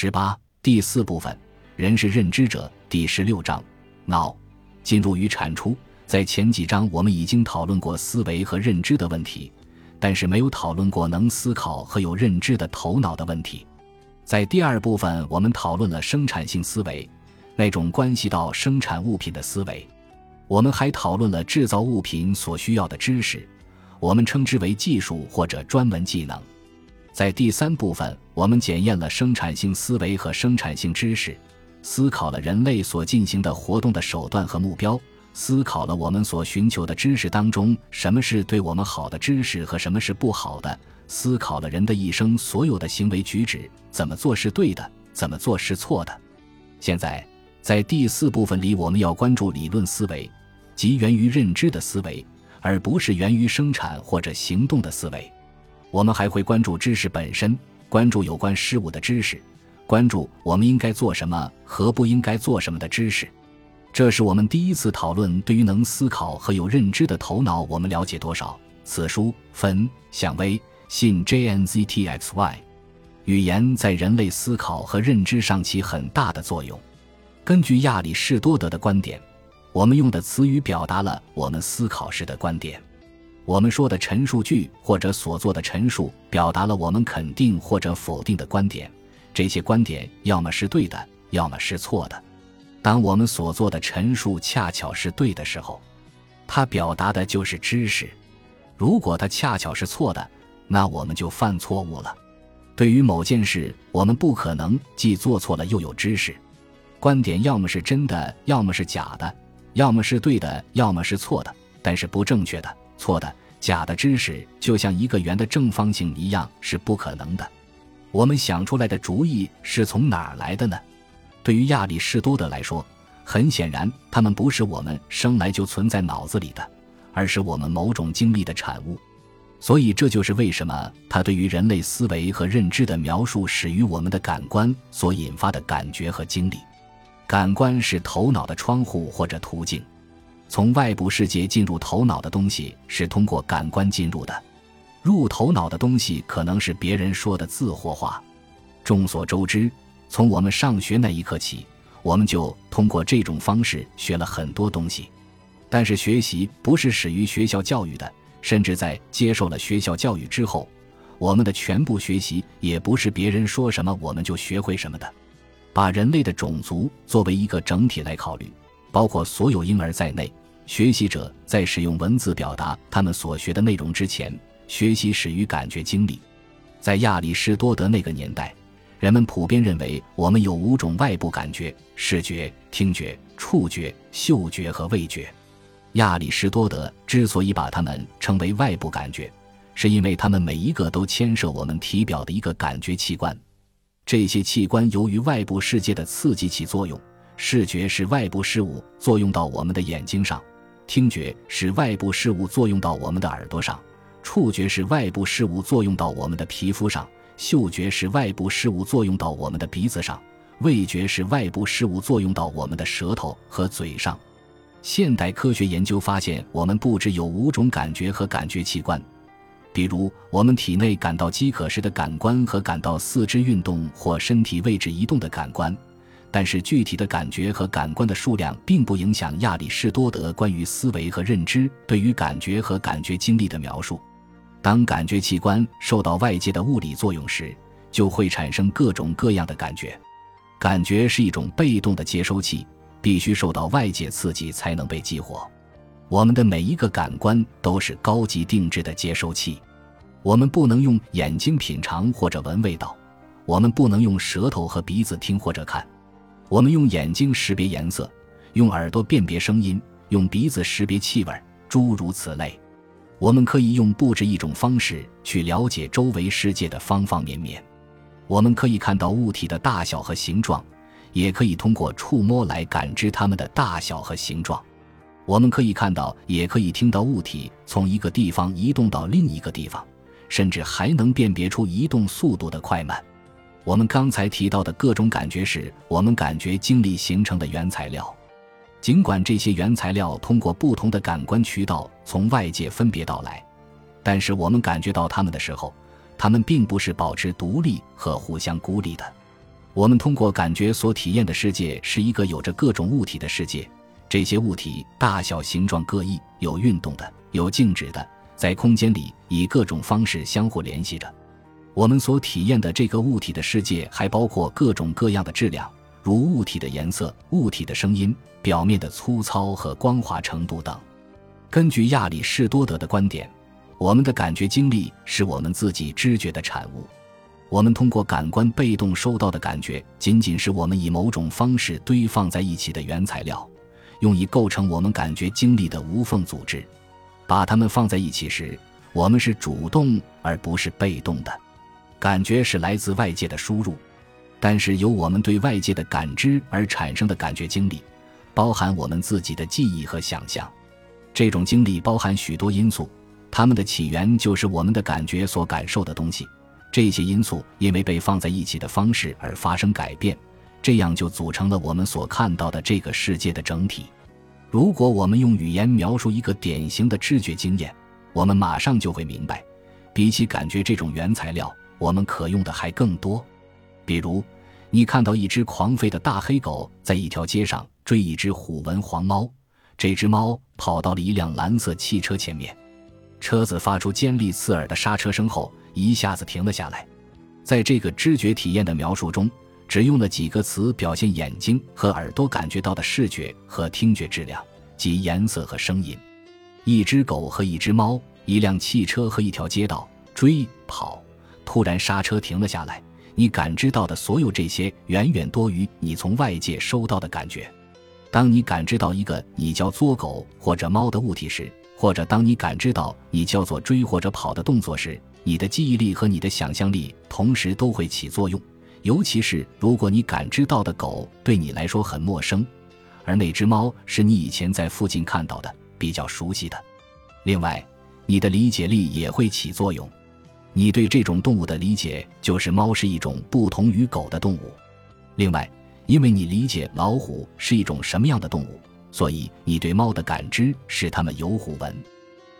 十八第四部分，人是认知者。第十六章，脑进入与产出。在前几章我们已经讨论过思维和认知的问题，但是没有讨论过能思考和有认知的头脑的问题。在第二部分，我们讨论了生产性思维，那种关系到生产物品的思维。我们还讨论了制造物品所需要的知识，我们称之为技术或者专门技能。在第三部分，我们检验了生产性思维和生产性知识，思考了人类所进行的活动的手段和目标，思考了我们所寻求的知识当中什么是对我们好的知识和什么是不好的，思考了人的一生所有的行为举止怎么做是对的，怎么做是错的。现在，在第四部分里，我们要关注理论思维，即源于认知的思维，而不是源于生产或者行动的思维。我们还会关注知识本身，关注有关事物的知识，关注我们应该做什么和不应该做什么的知识。这是我们第一次讨论对于能思考和有认知的头脑，我们了解多少？此书分向微信 JNZTXY，语言在人类思考和认知上起很大的作用。根据亚里士多德的观点，我们用的词语表达了我们思考时的观点。我们说的陈述句或者所做的陈述，表达了我们肯定或者否定的观点。这些观点要么是对的，要么是错的。当我们所做的陈述恰巧是对的时候，它表达的就是知识；如果它恰巧是错的，那我们就犯错误了。对于某件事，我们不可能既做错了又有知识。观点要么是真的，要么是假的；要么是对的，要么是错的，但是不正确的。错的、假的知识就像一个圆的正方形一样是不可能的。我们想出来的主意是从哪儿来的呢？对于亚里士多德来说，很显然，他们不是我们生来就存在脑子里的，而是我们某种经历的产物。所以，这就是为什么他对于人类思维和认知的描述始于我们的感官所引发的感觉和经历。感官是头脑的窗户或者途径。从外部世界进入头脑的东西是通过感官进入的，入头脑的东西可能是别人说的字或话。众所周知，从我们上学那一刻起，我们就通过这种方式学了很多东西。但是学习不是始于学校教育的，甚至在接受了学校教育之后，我们的全部学习也不是别人说什么我们就学会什么的。把人类的种族作为一个整体来考虑。包括所有婴儿在内，学习者在使用文字表达他们所学的内容之前，学习始于感觉经历。在亚里士多德那个年代，人们普遍认为我们有五种外部感觉：视觉、听觉、触觉、嗅觉和味觉。亚里士多德之所以把它们称为外部感觉，是因为它们每一个都牵涉我们体表的一个感觉器官。这些器官由于外部世界的刺激起作用。视觉是外部事物作用到我们的眼睛上，听觉是外部事物作用到我们的耳朵上，触觉是外部事物作用到我们的皮肤上，嗅觉是外部事物作用到我们的鼻子上，味觉是外部事物作用到我们的舌头和嘴上。现代科学研究发现，我们不只有五种感觉和感觉器官，比如我们体内感到饥渴时的感官和感到四肢运动或身体位置移动的感官。但是具体的感觉和感官的数量并不影响亚里士多德关于思维和认知对于感觉和感觉经历的描述。当感觉器官受到外界的物理作用时，就会产生各种各样的感觉。感觉是一种被动的接收器，必须受到外界刺激才能被激活。我们的每一个感官都是高级定制的接收器。我们不能用眼睛品尝或者闻味道，我们不能用舌头和鼻子听或者看。我们用眼睛识别颜色，用耳朵辨别声音，用鼻子识别气味，诸如此类。我们可以用不止一种方式去了解周围世界的方方面面。我们可以看到物体的大小和形状，也可以通过触摸来感知它们的大小和形状。我们可以看到，也可以听到物体从一个地方移动到另一个地方，甚至还能辨别出移动速度的快慢。我们刚才提到的各种感觉是我们感觉经历形成的原材料，尽管这些原材料通过不同的感官渠道从外界分别到来，但是我们感觉到它们的时候，它们并不是保持独立和互相孤立的。我们通过感觉所体验的世界是一个有着各种物体的世界，这些物体大小、形状各异，有运动的，有静止的，在空间里以各种方式相互联系着。我们所体验的这个物体的世界还包括各种各样的质量，如物体的颜色、物体的声音、表面的粗糙和光滑程度等。根据亚里士多德的观点，我们的感觉经历是我们自己知觉的产物。我们通过感官被动收到的感觉，仅仅是我们以某种方式堆放在一起的原材料，用以构成我们感觉经历的无缝组织。把它们放在一起时，我们是主动而不是被动的。感觉是来自外界的输入，但是由我们对外界的感知而产生的感觉经历，包含我们自己的记忆和想象。这种经历包含许多因素，它们的起源就是我们的感觉所感受的东西。这些因素因为被放在一起的方式而发生改变，这样就组成了我们所看到的这个世界的整体。如果我们用语言描述一个典型的知觉经验，我们马上就会明白，比起感觉这种原材料，我们可用的还更多。比如，你看到一只狂吠的大黑狗在一条街上追一只虎纹黄猫，这只猫跑到了一辆蓝色汽车前面，车子发出尖利刺耳的刹车声后。一下子停了下来，在这个知觉体验的描述中，只用了几个词表现眼睛和耳朵感觉到的视觉和听觉质量，即颜色和声音。一只狗和一只猫，一辆汽车和一条街道，追跑，突然刹车停了下来。你感知到的所有这些，远远多于你从外界收到的感觉。当你感知到一个你叫做狗或者猫的物体时，或者当你感知到你叫做追或者跑的动作时，你的记忆力和你的想象力同时都会起作用，尤其是如果你感知到的狗对你来说很陌生，而那只猫是你以前在附近看到的比较熟悉的。另外，你的理解力也会起作用，你对这种动物的理解就是猫是一种不同于狗的动物。另外，因为你理解老虎是一种什么样的动物，所以你对猫的感知是它们有虎纹。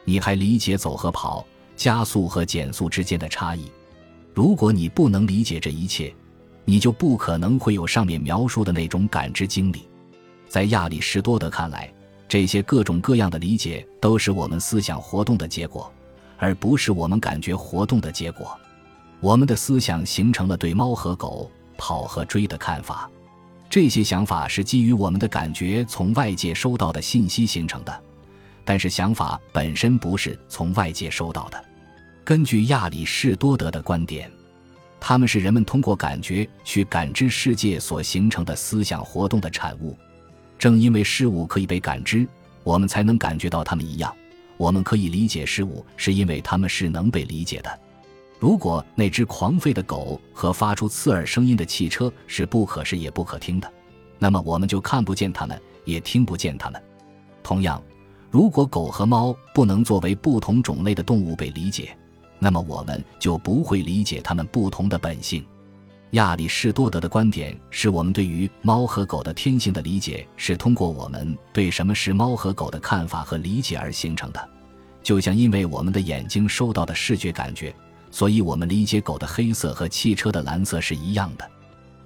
你还理解走和跑。加速和减速之间的差异。如果你不能理解这一切，你就不可能会有上面描述的那种感知经历。在亚里士多德看来，这些各种各样的理解都是我们思想活动的结果，而不是我们感觉活动的结果。我们的思想形成了对猫和狗、跑和追的看法，这些想法是基于我们的感觉从外界收到的信息形成的，但是想法本身不是从外界收到的。根据亚里士多德的观点，他们是人们通过感觉去感知世界所形成的思想活动的产物。正因为事物可以被感知，我们才能感觉到它们一样。我们可以理解事物，是因为它们是能被理解的。如果那只狂吠的狗和发出刺耳声音的汽车是不可视也不可听的，那么我们就看不见它们，也听不见它们。同样，如果狗和猫不能作为不同种类的动物被理解，那么我们就不会理解它们不同的本性。亚里士多德的观点是我们对于猫和狗的天性的理解是通过我们对什么是猫和狗的看法和理解而形成的。就像因为我们的眼睛收到的视觉感觉，所以我们理解狗的黑色和汽车的蓝色是一样的。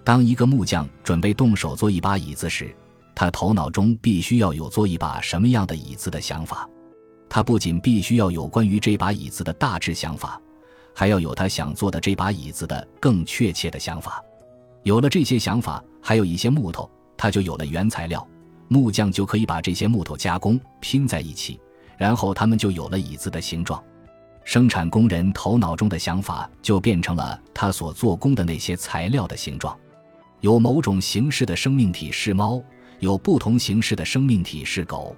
当一个木匠准备动手做一把椅子时，他头脑中必须要有做一把什么样的椅子的想法。他不仅必须要有关于这把椅子的大致想法，还要有他想做的这把椅子的更确切的想法。有了这些想法，还有一些木头，他就有了原材料。木匠就可以把这些木头加工拼在一起，然后他们就有了椅子的形状。生产工人头脑中的想法就变成了他所做工的那些材料的形状。有某种形式的生命体是猫，有不同形式的生命体是狗。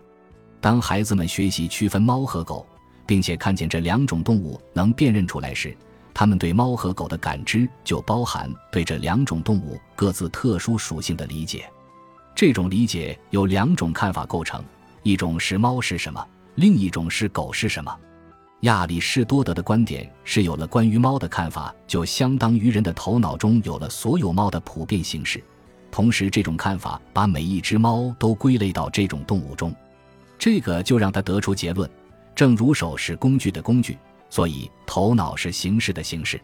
当孩子们学习区分猫和狗，并且看见这两种动物能辨认出来时，他们对猫和狗的感知就包含对这两种动物各自特殊属性的理解。这种理解由两种看法构成：一种是猫是什么，另一种是狗是什么。亚里士多德的观点是，有了关于猫的看法，就相当于人的头脑中有了所有猫的普遍形式。同时，这种看法把每一只猫都归类到这种动物中。这个就让他得出结论：正如手是工具的工具，所以头脑是形式的形式。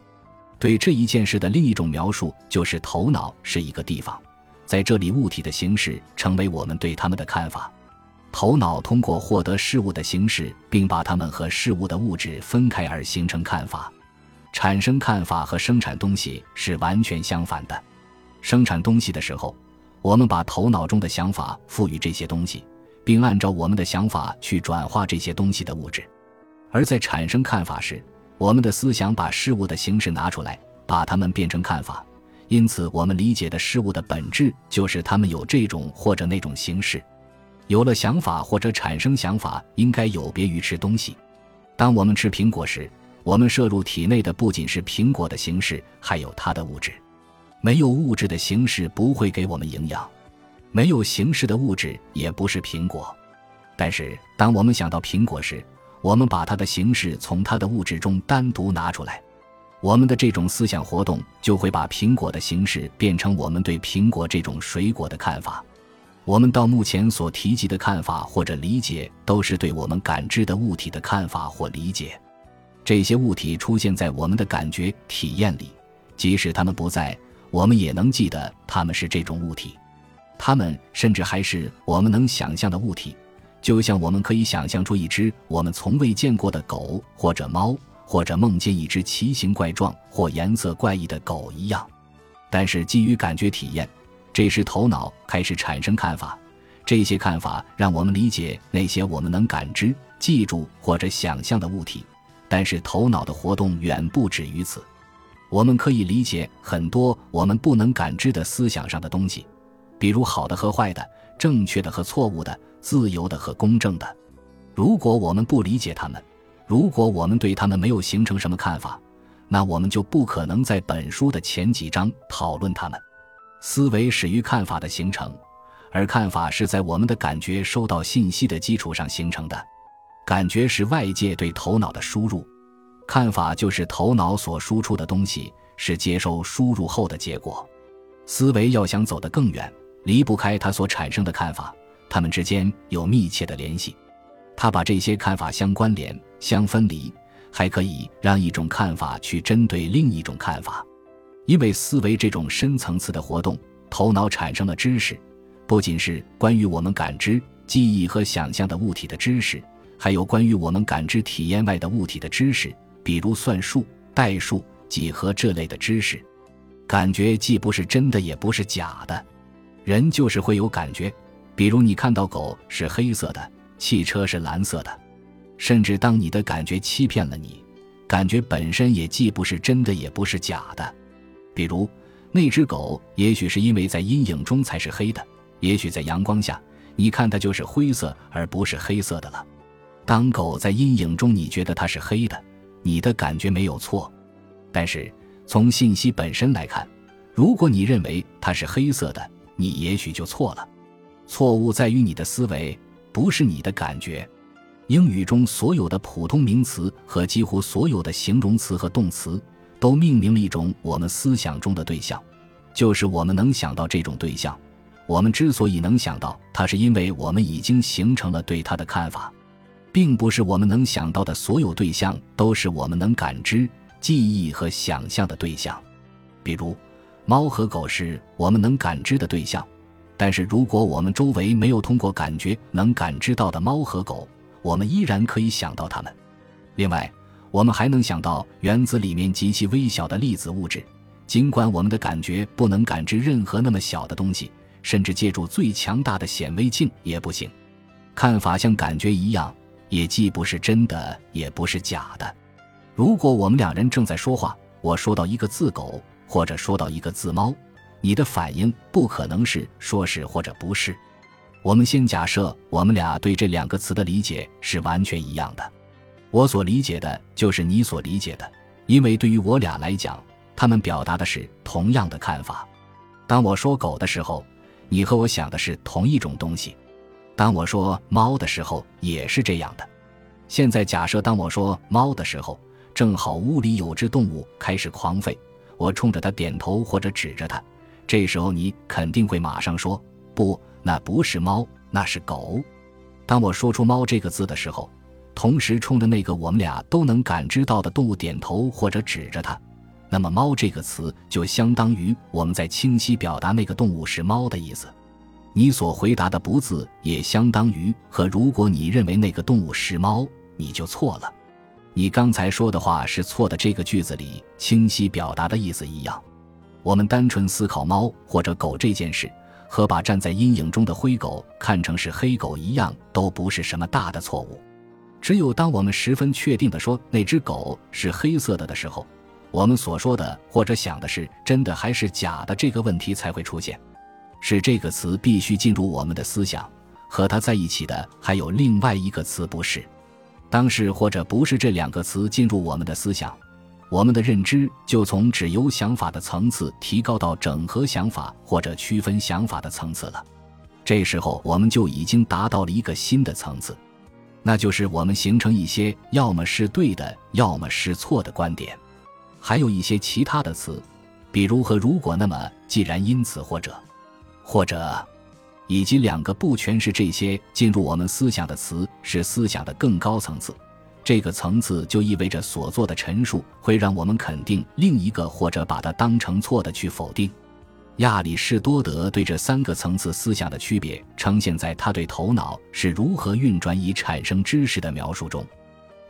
对这一件事的另一种描述就是头脑是一个地方，在这里物体的形式成为我们对它们的看法。头脑通过获得事物的形式，并把它们和事物的物质分开而形成看法。产生看法和生产东西是完全相反的。生产东西的时候，我们把头脑中的想法赋予这些东西，并按照我们的想法去转化这些东西的物质；而在产生看法时，我们的思想把事物的形式拿出来，把它们变成看法。因此，我们理解的事物的本质就是它们有这种或者那种形式。有了想法或者产生想法，应该有别于吃东西。当我们吃苹果时，我们摄入体内的不仅是苹果的形式，还有它的物质。没有物质的形式不会给我们营养，没有形式的物质也不是苹果。但是，当我们想到苹果时，我们把它的形式从它的物质中单独拿出来，我们的这种思想活动就会把苹果的形式变成我们对苹果这种水果的看法。我们到目前所提及的看法或者理解，都是对我们感知的物体的看法或理解。这些物体出现在我们的感觉体验里，即使它们不在，我们也能记得它们是这种物体。它们甚至还是我们能想象的物体，就像我们可以想象出一只我们从未见过的狗或者猫，或者梦见一只奇形怪状或颜色怪异的狗一样。但是基于感觉体验。这时，头脑开始产生看法，这些看法让我们理解那些我们能感知、记住或者想象的物体。但是，头脑的活动远不止于此。我们可以理解很多我们不能感知的思想上的东西，比如好的和坏的、正确的和错误的、自由的和公正的。如果我们不理解他们，如果我们对他们没有形成什么看法，那我们就不可能在本书的前几章讨论他们。思维始于看法的形成，而看法是在我们的感觉收到信息的基础上形成的。感觉是外界对头脑的输入，看法就是头脑所输出的东西，是接受输入后的结果。思维要想走得更远，离不开它所产生的看法，它们之间有密切的联系。它把这些看法相关联、相分离，还可以让一种看法去针对另一种看法。因为思维这种深层次的活动，头脑产生了知识，不仅是关于我们感知、记忆和想象的物体的知识，还有关于我们感知体验外的物体的知识，比如算术、代数、几何这类的知识。感觉既不是真的，也不是假的。人就是会有感觉，比如你看到狗是黑色的，汽车是蓝色的，甚至当你的感觉欺骗了你，感觉本身也既不是真的，也不是假的。比如，那只狗也许是因为在阴影中才是黑的，也许在阳光下，你看它就是灰色而不是黑色的了。当狗在阴影中，你觉得它是黑的，你的感觉没有错。但是从信息本身来看，如果你认为它是黑色的，你也许就错了。错误在于你的思维，不是你的感觉。英语中所有的普通名词和几乎所有的形容词和动词。都命名了一种我们思想中的对象，就是我们能想到这种对象。我们之所以能想到它，是因为我们已经形成了对它的看法，并不是我们能想到的所有对象都是我们能感知、记忆和想象的对象。比如，猫和狗是我们能感知的对象，但是如果我们周围没有通过感觉能感知到的猫和狗，我们依然可以想到它们。另外，我们还能想到原子里面极其微小的粒子物质，尽管我们的感觉不能感知任何那么小的东西，甚至借助最强大的显微镜也不行。看法像感觉一样，也既不是真的，也不是假的。如果我们两人正在说话，我说到一个字“狗”，或者说到一个字“猫”，你的反应不可能是说是或者不是。我们先假设我们俩对这两个词的理解是完全一样的。我所理解的就是你所理解的，因为对于我俩来讲，他们表达的是同样的看法。当我说狗的时候，你和我想的是同一种东西；当我说猫的时候，也是这样的。现在假设当我说猫的时候，正好屋里有只动物开始狂吠，我冲着它点头或者指着它，这时候你肯定会马上说：“不，那不是猫，那是狗。”当我说出“猫”这个字的时候。同时冲着那个我们俩都能感知到的动物点头或者指着它，那么“猫”这个词就相当于我们在清晰表达那个动物是猫的意思。你所回答的“不”字也相当于和如果你认为那个动物是猫，你就错了。你刚才说的话是错的。这个句子里清晰表达的意思一样。我们单纯思考猫或者狗这件事，和把站在阴影中的灰狗看成是黑狗一样，都不是什么大的错误。只有当我们十分确定地说那只狗是黑色的的时候，我们所说的或者想的是真的还是假的这个问题才会出现。是这个词必须进入我们的思想，和它在一起的还有另外一个词，不是。当是或者不是这两个词进入我们的思想，我们的认知就从只有想法的层次提高到整合想法或者区分想法的层次了。这时候，我们就已经达到了一个新的层次，那就是我们形成一些要么是对的，要么是错的观点，还有一些其他的词，比如和如果那么既然因此或者或者。以及两个不全是这些进入我们思想的词，是思想的更高层次。这个层次就意味着所做的陈述会让我们肯定另一个，或者把它当成错的去否定。亚里士多德对这三个层次思想的区别呈现在他对头脑是如何运转以产生知识的描述中。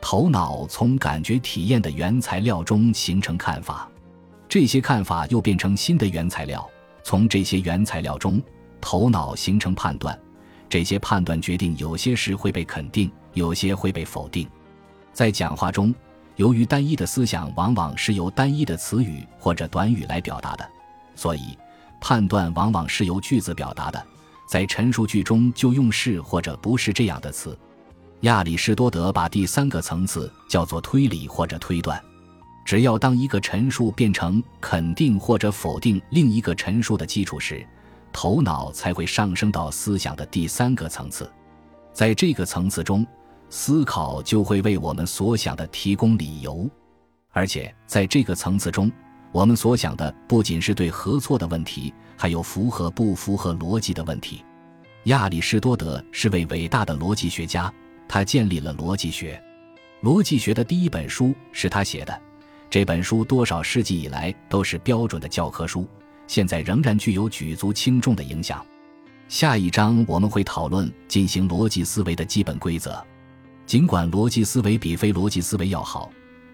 头脑从感觉体验的原材料中形成看法，这些看法又变成新的原材料，从这些原材料中。头脑形成判断，这些判断决定有些事会被肯定，有些会被否定。在讲话中，由于单一的思想往往是由单一的词语或者短语来表达的，所以判断往往是由句子表达的。在陈述句中就用是或者不是这样的词。亚里士多德把第三个层次叫做推理或者推断。只要当一个陈述变成肯定或者否定另一个陈述的基础时，头脑才会上升到思想的第三个层次，在这个层次中，思考就会为我们所想的提供理由，而且在这个层次中，我们所想的不仅是对和错的问题，还有符合不符合逻辑的问题。亚里士多德是位伟大的逻辑学家，他建立了逻辑学。逻辑学的第一本书是他写的，这本书多少世纪以来都是标准的教科书。现在仍然具有举足轻重的影响。下一章我们会讨论进行逻辑思维的基本规则。尽管逻辑思维比非逻辑思维要好，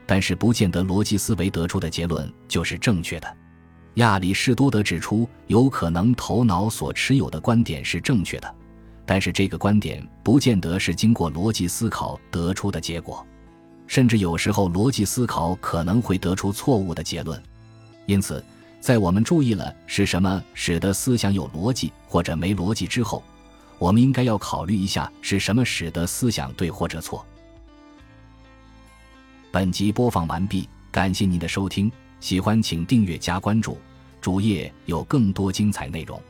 但是不见得逻辑思维得出的结论就是正确的。亚里士多德指出，有可能头脑所持有的观点是正确的，但是这个观点不见得是经过逻辑思考得出的结果，甚至有时候逻辑思考可能会得出错误的结论。因此。在我们注意了是什么使得思想有逻辑或者没逻辑之后，我们应该要考虑一下是什么使得思想对或者错。本集播放完毕，感谢您的收听，喜欢请订阅加关注，主页有更多精彩内容。